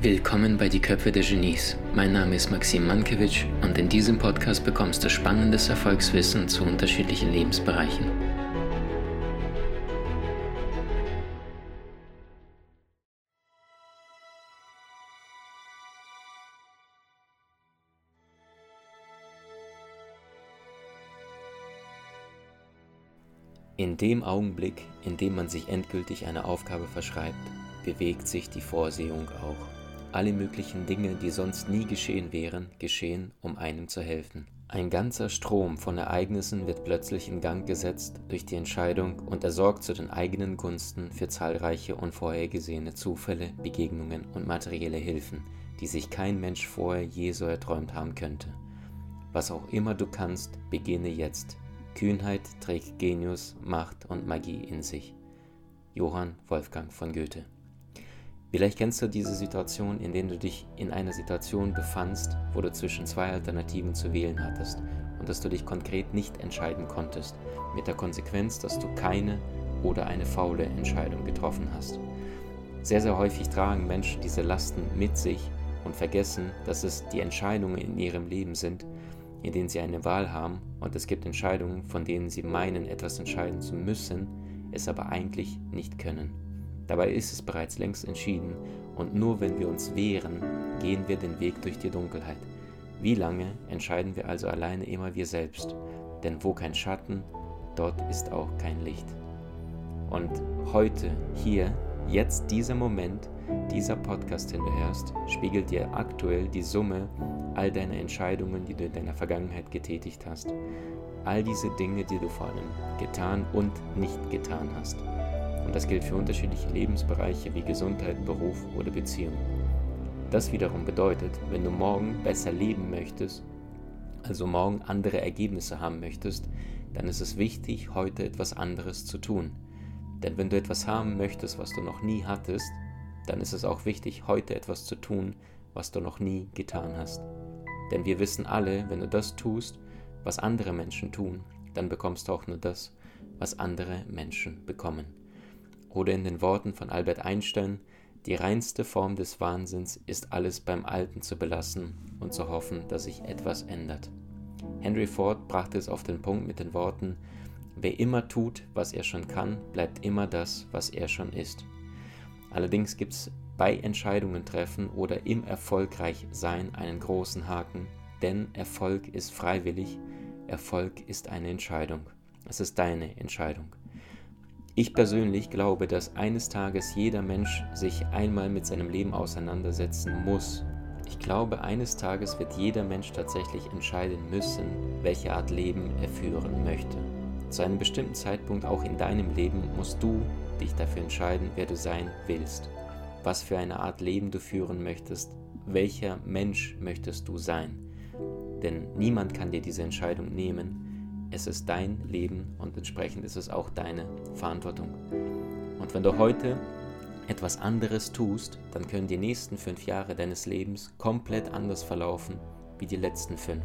Willkommen bei Die Köpfe der Genies. Mein Name ist Maxim Mankewitsch und in diesem Podcast bekommst du spannendes Erfolgswissen zu unterschiedlichen Lebensbereichen. In dem Augenblick, in dem man sich endgültig eine Aufgabe verschreibt, bewegt sich die Vorsehung auch. Alle möglichen Dinge, die sonst nie geschehen wären, geschehen, um einem zu helfen. Ein ganzer Strom von Ereignissen wird plötzlich in Gang gesetzt durch die Entscheidung und er sorgt zu den eigenen Gunsten für zahlreiche unvorhergesehene Zufälle, Begegnungen und materielle Hilfen, die sich kein Mensch vorher je so erträumt haben könnte. Was auch immer du kannst, beginne jetzt. Kühnheit trägt Genius, Macht und Magie in sich. Johann Wolfgang von Goethe Vielleicht kennst du diese Situation, in der du dich in einer Situation befandst, wo du zwischen zwei Alternativen zu wählen hattest und dass du dich konkret nicht entscheiden konntest, mit der Konsequenz, dass du keine oder eine faule Entscheidung getroffen hast. Sehr, sehr häufig tragen Menschen diese Lasten mit sich und vergessen, dass es die Entscheidungen in ihrem Leben sind, in denen sie eine Wahl haben und es gibt Entscheidungen, von denen sie meinen, etwas entscheiden zu müssen, es aber eigentlich nicht können. Dabei ist es bereits längst entschieden und nur wenn wir uns wehren, gehen wir den Weg durch die Dunkelheit. Wie lange entscheiden wir also alleine immer wir selbst? Denn wo kein Schatten, dort ist auch kein Licht. Und heute, hier, jetzt dieser Moment, dieser Podcast, den du hörst, spiegelt dir aktuell die Summe all deiner Entscheidungen, die du in deiner Vergangenheit getätigt hast. All diese Dinge, die du vor allem getan und nicht getan hast. Und das gilt für unterschiedliche Lebensbereiche wie Gesundheit, Beruf oder Beziehung. Das wiederum bedeutet, wenn du morgen besser leben möchtest, also morgen andere Ergebnisse haben möchtest, dann ist es wichtig, heute etwas anderes zu tun. Denn wenn du etwas haben möchtest, was du noch nie hattest, dann ist es auch wichtig, heute etwas zu tun, was du noch nie getan hast. Denn wir wissen alle, wenn du das tust, was andere Menschen tun, dann bekommst du auch nur das, was andere Menschen bekommen. Oder in den Worten von Albert Einstein, die reinste Form des Wahnsinns ist alles beim Alten zu belassen und zu hoffen, dass sich etwas ändert. Henry Ford brachte es auf den Punkt mit den Worten, wer immer tut, was er schon kann, bleibt immer das, was er schon ist. Allerdings gibt es bei Entscheidungen treffen oder im Erfolgreichsein einen großen Haken, denn Erfolg ist freiwillig, Erfolg ist eine Entscheidung. Es ist deine Entscheidung. Ich persönlich glaube, dass eines Tages jeder Mensch sich einmal mit seinem Leben auseinandersetzen muss. Ich glaube, eines Tages wird jeder Mensch tatsächlich entscheiden müssen, welche Art Leben er führen möchte. Zu einem bestimmten Zeitpunkt auch in deinem Leben musst du dich dafür entscheiden, wer du sein willst, was für eine Art Leben du führen möchtest, welcher Mensch möchtest du sein. Denn niemand kann dir diese Entscheidung nehmen, es ist dein Leben und entsprechend ist es auch deine Verantwortung. Und wenn du heute etwas anderes tust, dann können die nächsten fünf Jahre deines Lebens komplett anders verlaufen wie die letzten fünf.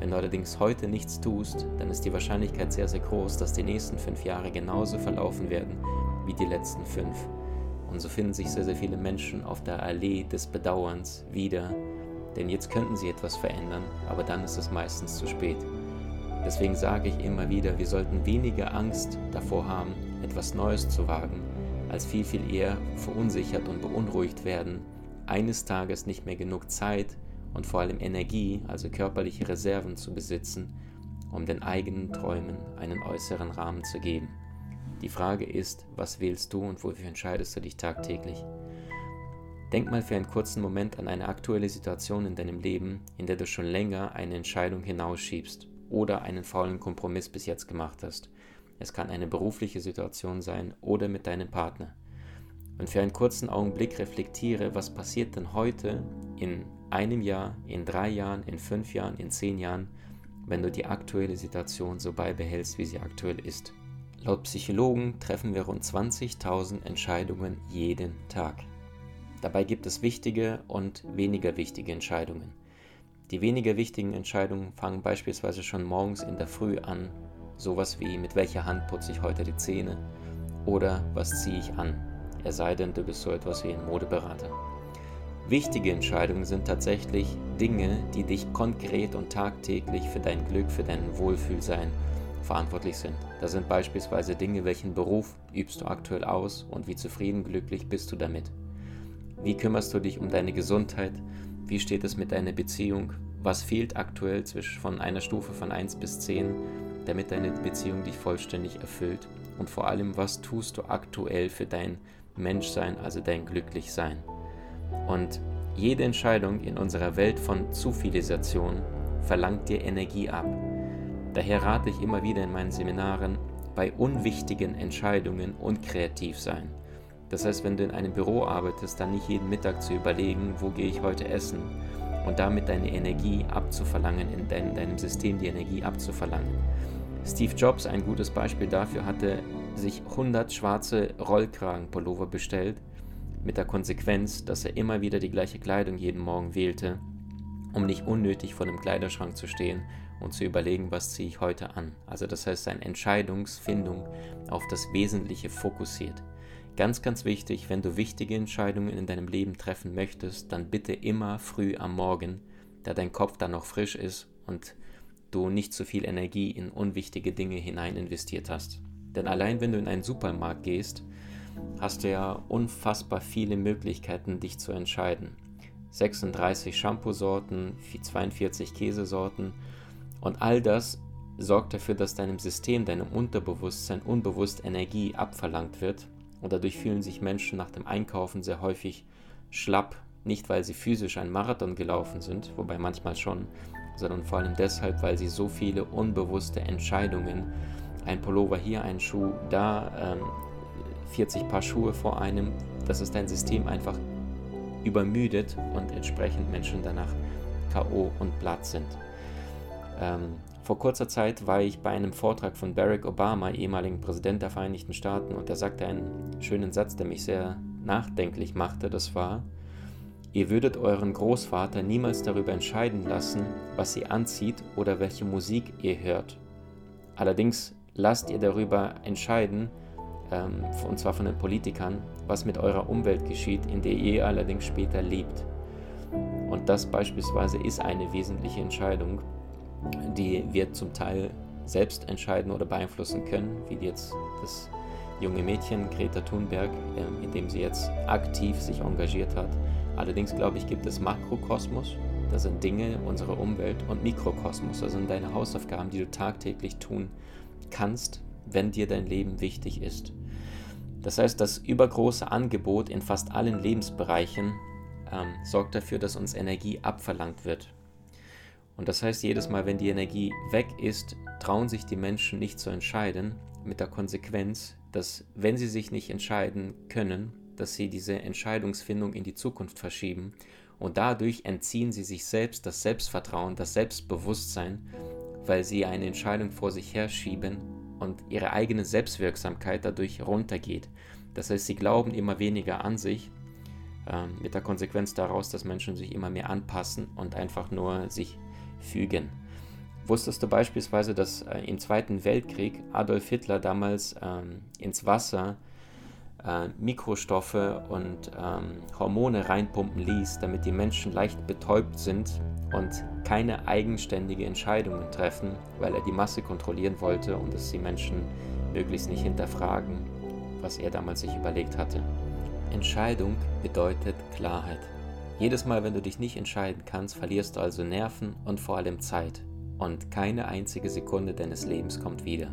Wenn du allerdings heute nichts tust, dann ist die Wahrscheinlichkeit sehr, sehr groß, dass die nächsten fünf Jahre genauso verlaufen werden wie die letzten fünf. Und so finden sich sehr, sehr viele Menschen auf der Allee des Bedauerns wieder, denn jetzt könnten sie etwas verändern, aber dann ist es meistens zu spät. Deswegen sage ich immer wieder, wir sollten weniger Angst davor haben, etwas Neues zu wagen, als viel, viel eher verunsichert und beunruhigt werden, eines Tages nicht mehr genug Zeit und vor allem Energie, also körperliche Reserven zu besitzen, um den eigenen Träumen einen äußeren Rahmen zu geben. Die Frage ist, was wählst du und wofür entscheidest du dich tagtäglich? Denk mal für einen kurzen Moment an eine aktuelle Situation in deinem Leben, in der du schon länger eine Entscheidung hinausschiebst oder einen faulen Kompromiss bis jetzt gemacht hast. Es kann eine berufliche Situation sein oder mit deinem Partner. Und für einen kurzen Augenblick reflektiere, was passiert denn heute in einem Jahr, in drei Jahren, in fünf Jahren, in zehn Jahren, wenn du die aktuelle Situation so beibehältst, wie sie aktuell ist. Laut Psychologen treffen wir rund 20.000 Entscheidungen jeden Tag. Dabei gibt es wichtige und weniger wichtige Entscheidungen. Die weniger wichtigen Entscheidungen fangen beispielsweise schon morgens in der Früh an Sowas wie, mit welcher Hand putze ich heute die Zähne oder was ziehe ich an, er sei denn, du bist so etwas wie ein Modeberater. Wichtige Entscheidungen sind tatsächlich Dinge, die dich konkret und tagtäglich für dein Glück, für dein Wohlfühlsein verantwortlich sind. Das sind beispielsweise Dinge, welchen Beruf übst du aktuell aus und wie zufrieden, glücklich bist du damit. Wie kümmerst du dich um deine Gesundheit? Wie steht es mit deiner Beziehung? Was fehlt aktuell zwischen von einer Stufe von 1 bis 10, damit deine Beziehung dich vollständig erfüllt? Und vor allem, was tust du aktuell für dein Menschsein, also dein Glücklichsein? Und jede Entscheidung in unserer Welt von Zivilisation verlangt dir Energie ab. Daher rate ich immer wieder in meinen Seminaren, bei unwichtigen Entscheidungen unkreativ sein. Das heißt, wenn du in einem Büro arbeitest, dann nicht jeden Mittag zu überlegen, wo gehe ich heute essen und damit deine Energie abzuverlangen, in dein, deinem System die Energie abzuverlangen. Steve Jobs, ein gutes Beispiel dafür, hatte sich 100 schwarze Rollkragenpullover bestellt mit der Konsequenz, dass er immer wieder die gleiche Kleidung jeden Morgen wählte, um nicht unnötig vor dem Kleiderschrank zu stehen und zu überlegen, was ziehe ich heute an. Also das heißt, seine Entscheidungsfindung auf das Wesentliche fokussiert. Ganz, ganz wichtig, wenn du wichtige Entscheidungen in deinem Leben treffen möchtest, dann bitte immer früh am Morgen, da dein Kopf dann noch frisch ist und du nicht zu viel Energie in unwichtige Dinge hinein investiert hast. Denn allein wenn du in einen Supermarkt gehst, hast du ja unfassbar viele Möglichkeiten, dich zu entscheiden. 36 Shampoo-Sorten, 42 Käsesorten. Und all das sorgt dafür, dass deinem System, deinem Unterbewusstsein unbewusst Energie abverlangt wird. Und dadurch fühlen sich Menschen nach dem Einkaufen sehr häufig schlapp, nicht weil sie physisch einen Marathon gelaufen sind, wobei manchmal schon, sondern vor allem deshalb, weil sie so viele unbewusste Entscheidungen, ein Pullover hier, ein Schuh da, ähm, 40 Paar Schuhe vor einem, dass es dein System einfach übermüdet und entsprechend Menschen danach KO und platt sind. Ähm, vor kurzer Zeit war ich bei einem Vortrag von Barack Obama, ehemaligen Präsident der Vereinigten Staaten, und er sagte einen schönen Satz, der mich sehr nachdenklich machte. Das war, ihr würdet euren Großvater niemals darüber entscheiden lassen, was ihr anzieht oder welche Musik ihr hört. Allerdings lasst ihr darüber entscheiden, ähm, und zwar von den Politikern, was mit eurer Umwelt geschieht, in der ihr allerdings später lebt. Und das beispielsweise ist eine wesentliche Entscheidung, die wir zum Teil selbst entscheiden oder beeinflussen können, wie jetzt das junge Mädchen Greta Thunberg, ähm, indem sie jetzt aktiv sich engagiert hat. Allerdings glaube ich, gibt es Makrokosmos, das sind Dinge unserer Umwelt, und Mikrokosmos, das sind deine Hausaufgaben, die du tagtäglich tun kannst, wenn dir dein Leben wichtig ist. Das heißt, das übergroße Angebot in fast allen Lebensbereichen ähm, sorgt dafür, dass uns Energie abverlangt wird. Und das heißt, jedes Mal, wenn die Energie weg ist, trauen sich die Menschen nicht zu entscheiden, mit der Konsequenz, dass wenn sie sich nicht entscheiden können, dass sie diese Entscheidungsfindung in die Zukunft verschieben und dadurch entziehen sie sich selbst das Selbstvertrauen, das Selbstbewusstsein, weil sie eine Entscheidung vor sich herschieben und ihre eigene Selbstwirksamkeit dadurch runtergeht. Das heißt, sie glauben immer weniger an sich, äh, mit der Konsequenz daraus, dass Menschen sich immer mehr anpassen und einfach nur sich fügen. Wusstest du beispielsweise, dass äh, im Zweiten Weltkrieg Adolf Hitler damals ähm, ins Wasser äh, Mikrostoffe und ähm, Hormone reinpumpen ließ, damit die Menschen leicht betäubt sind und keine eigenständige Entscheidungen treffen, weil er die Masse kontrollieren wollte und es die Menschen möglichst nicht hinterfragen, was er damals sich überlegt hatte. Entscheidung bedeutet Klarheit. Jedes Mal, wenn du dich nicht entscheiden kannst, verlierst du also Nerven und vor allem Zeit. Und keine einzige Sekunde deines Lebens kommt wieder.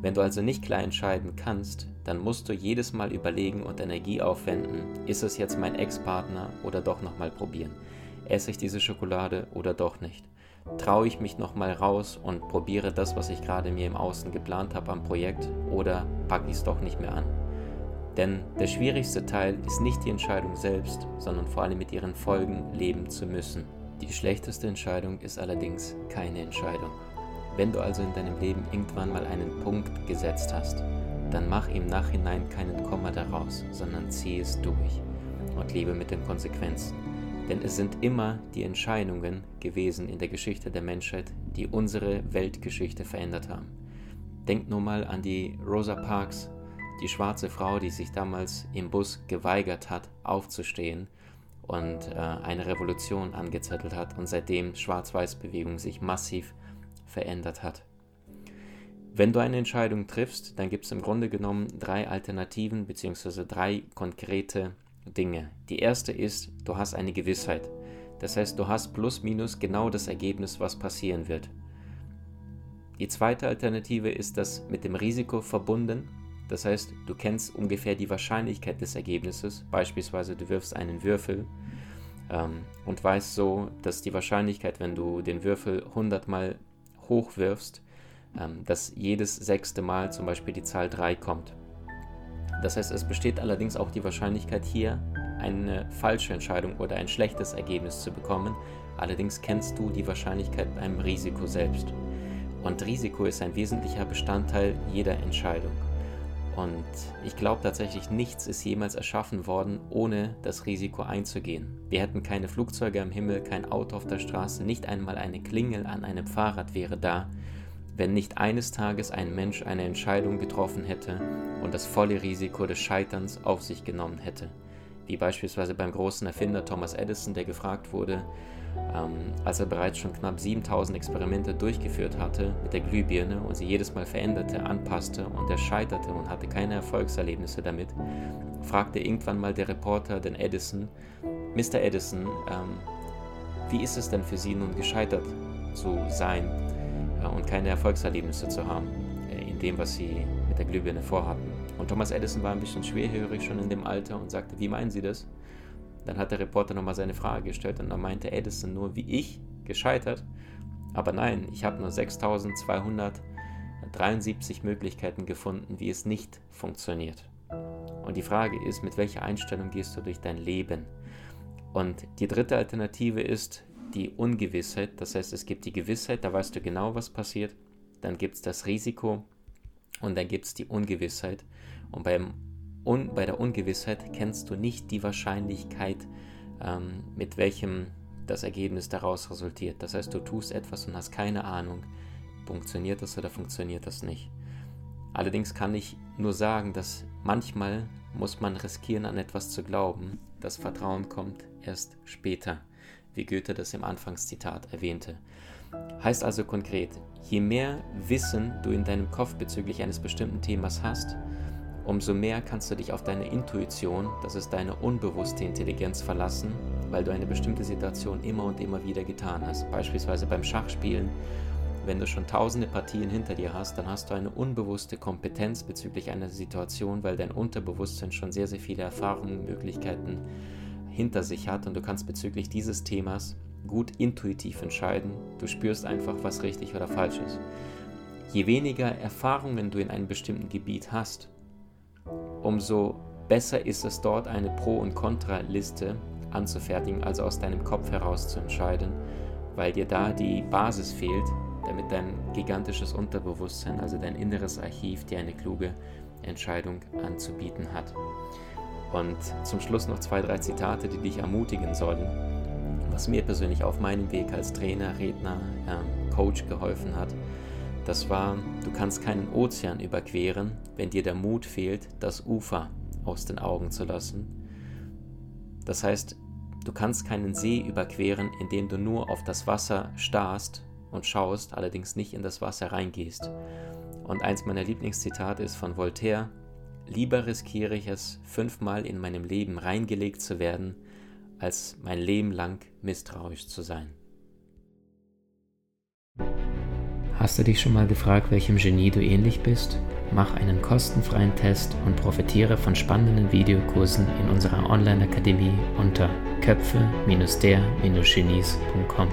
Wenn du also nicht klar entscheiden kannst, dann musst du jedes Mal überlegen und Energie aufwenden, ist es jetzt mein Ex-Partner oder doch nochmal probieren. Esse ich diese Schokolade oder doch nicht? Traue ich mich nochmal raus und probiere das, was ich gerade mir im Außen geplant habe am Projekt oder packe ich es doch nicht mehr an? Denn der schwierigste Teil ist nicht die Entscheidung selbst, sondern vor allem mit ihren Folgen leben zu müssen. Die schlechteste Entscheidung ist allerdings keine Entscheidung. Wenn du also in deinem Leben irgendwann mal einen Punkt gesetzt hast, dann mach im Nachhinein keinen Komma daraus, sondern zieh es durch und lebe mit den Konsequenzen. Denn es sind immer die Entscheidungen gewesen in der Geschichte der Menschheit, die unsere Weltgeschichte verändert haben. denk nur mal an die Rosa Parks, die schwarze Frau, die sich damals im Bus geweigert hat, aufzustehen und äh, eine Revolution angezettelt hat und seitdem Schwarz-Weiß-Bewegung sich massiv verändert hat. Wenn du eine Entscheidung triffst, dann gibt es im Grunde genommen drei Alternativen bzw. drei konkrete Dinge. Die erste ist, du hast eine Gewissheit. Das heißt, du hast plus minus genau das Ergebnis, was passieren wird. Die zweite Alternative ist das mit dem Risiko verbunden. Das heißt, du kennst ungefähr die Wahrscheinlichkeit des Ergebnisses. Beispielsweise, du wirfst einen Würfel ähm, und weißt so, dass die Wahrscheinlichkeit, wenn du den Würfel 100 Mal hochwirfst, ähm, dass jedes sechste Mal zum Beispiel die Zahl 3 kommt. Das heißt, es besteht allerdings auch die Wahrscheinlichkeit hier, eine falsche Entscheidung oder ein schlechtes Ergebnis zu bekommen. Allerdings kennst du die Wahrscheinlichkeit beim Risiko selbst. Und Risiko ist ein wesentlicher Bestandteil jeder Entscheidung. Und ich glaube tatsächlich, nichts ist jemals erschaffen worden, ohne das Risiko einzugehen. Wir hätten keine Flugzeuge am Himmel, kein Auto auf der Straße, nicht einmal eine Klingel an einem Fahrrad wäre da, wenn nicht eines Tages ein Mensch eine Entscheidung getroffen hätte und das volle Risiko des Scheiterns auf sich genommen hätte. Wie beispielsweise beim großen Erfinder Thomas Edison, der gefragt wurde, ähm, als er bereits schon knapp 7000 Experimente durchgeführt hatte mit der Glühbirne und sie jedes Mal veränderte, anpasste und er scheiterte und hatte keine Erfolgserlebnisse damit, fragte irgendwann mal der Reporter den Edison, Mr. Edison, ähm, wie ist es denn für Sie nun gescheitert zu sein? und keine Erfolgserlebnisse zu haben äh, in dem, was sie mit der Glühbirne vorhatten. Und Thomas Edison war ein bisschen schwerhörig schon in dem Alter und sagte, wie meinen Sie das? Dann hat der Reporter nochmal seine Frage gestellt und dann meinte Edison nur, wie ich, gescheitert. Aber nein, ich habe nur 6273 Möglichkeiten gefunden, wie es nicht funktioniert. Und die Frage ist, mit welcher Einstellung gehst du durch dein Leben? Und die dritte Alternative ist, die Ungewissheit. Das heißt, es gibt die Gewissheit, da weißt du genau, was passiert. Dann gibt es das Risiko und dann gibt es die Ungewissheit. Und beim Un bei der Ungewissheit kennst du nicht die Wahrscheinlichkeit, ähm, mit welchem das Ergebnis daraus resultiert. Das heißt, du tust etwas und hast keine Ahnung, funktioniert das oder funktioniert das nicht. Allerdings kann ich nur sagen, dass manchmal muss man riskieren, an etwas zu glauben. Das Vertrauen kommt erst später wie Goethe das im Anfangszitat erwähnte. Heißt also konkret, je mehr Wissen du in deinem Kopf bezüglich eines bestimmten Themas hast, umso mehr kannst du dich auf deine Intuition, das ist deine unbewusste Intelligenz, verlassen, weil du eine bestimmte Situation immer und immer wieder getan hast. Beispielsweise beim Schachspielen, wenn du schon tausende Partien hinter dir hast, dann hast du eine unbewusste Kompetenz bezüglich einer Situation, weil dein Unterbewusstsein schon sehr, sehr viele Erfahrungen, Möglichkeiten hinter sich hat und du kannst bezüglich dieses Themas gut intuitiv entscheiden. Du spürst einfach, was richtig oder falsch ist. Je weniger Erfahrungen du in einem bestimmten Gebiet hast, umso besser ist es dort eine Pro- und Kontra-Liste anzufertigen, also aus deinem Kopf heraus zu entscheiden, weil dir da die Basis fehlt, damit dein gigantisches Unterbewusstsein, also dein inneres Archiv, dir eine kluge Entscheidung anzubieten hat. Und zum Schluss noch zwei, drei Zitate, die dich ermutigen sollen, was mir persönlich auf meinem Weg als Trainer, Redner, ähm, Coach geholfen hat. Das war, du kannst keinen Ozean überqueren, wenn dir der Mut fehlt, das Ufer aus den Augen zu lassen. Das heißt, du kannst keinen See überqueren, indem du nur auf das Wasser starrst und schaust, allerdings nicht in das Wasser reingehst. Und eins meiner Lieblingszitate ist von Voltaire, Lieber riskiere ich es, fünfmal in meinem Leben reingelegt zu werden, als mein Leben lang misstrauisch zu sein. Hast du dich schon mal gefragt, welchem Genie du ähnlich bist? Mach einen kostenfreien Test und profitiere von spannenden Videokursen in unserer Online-Akademie unter köpfe-der-genies.com.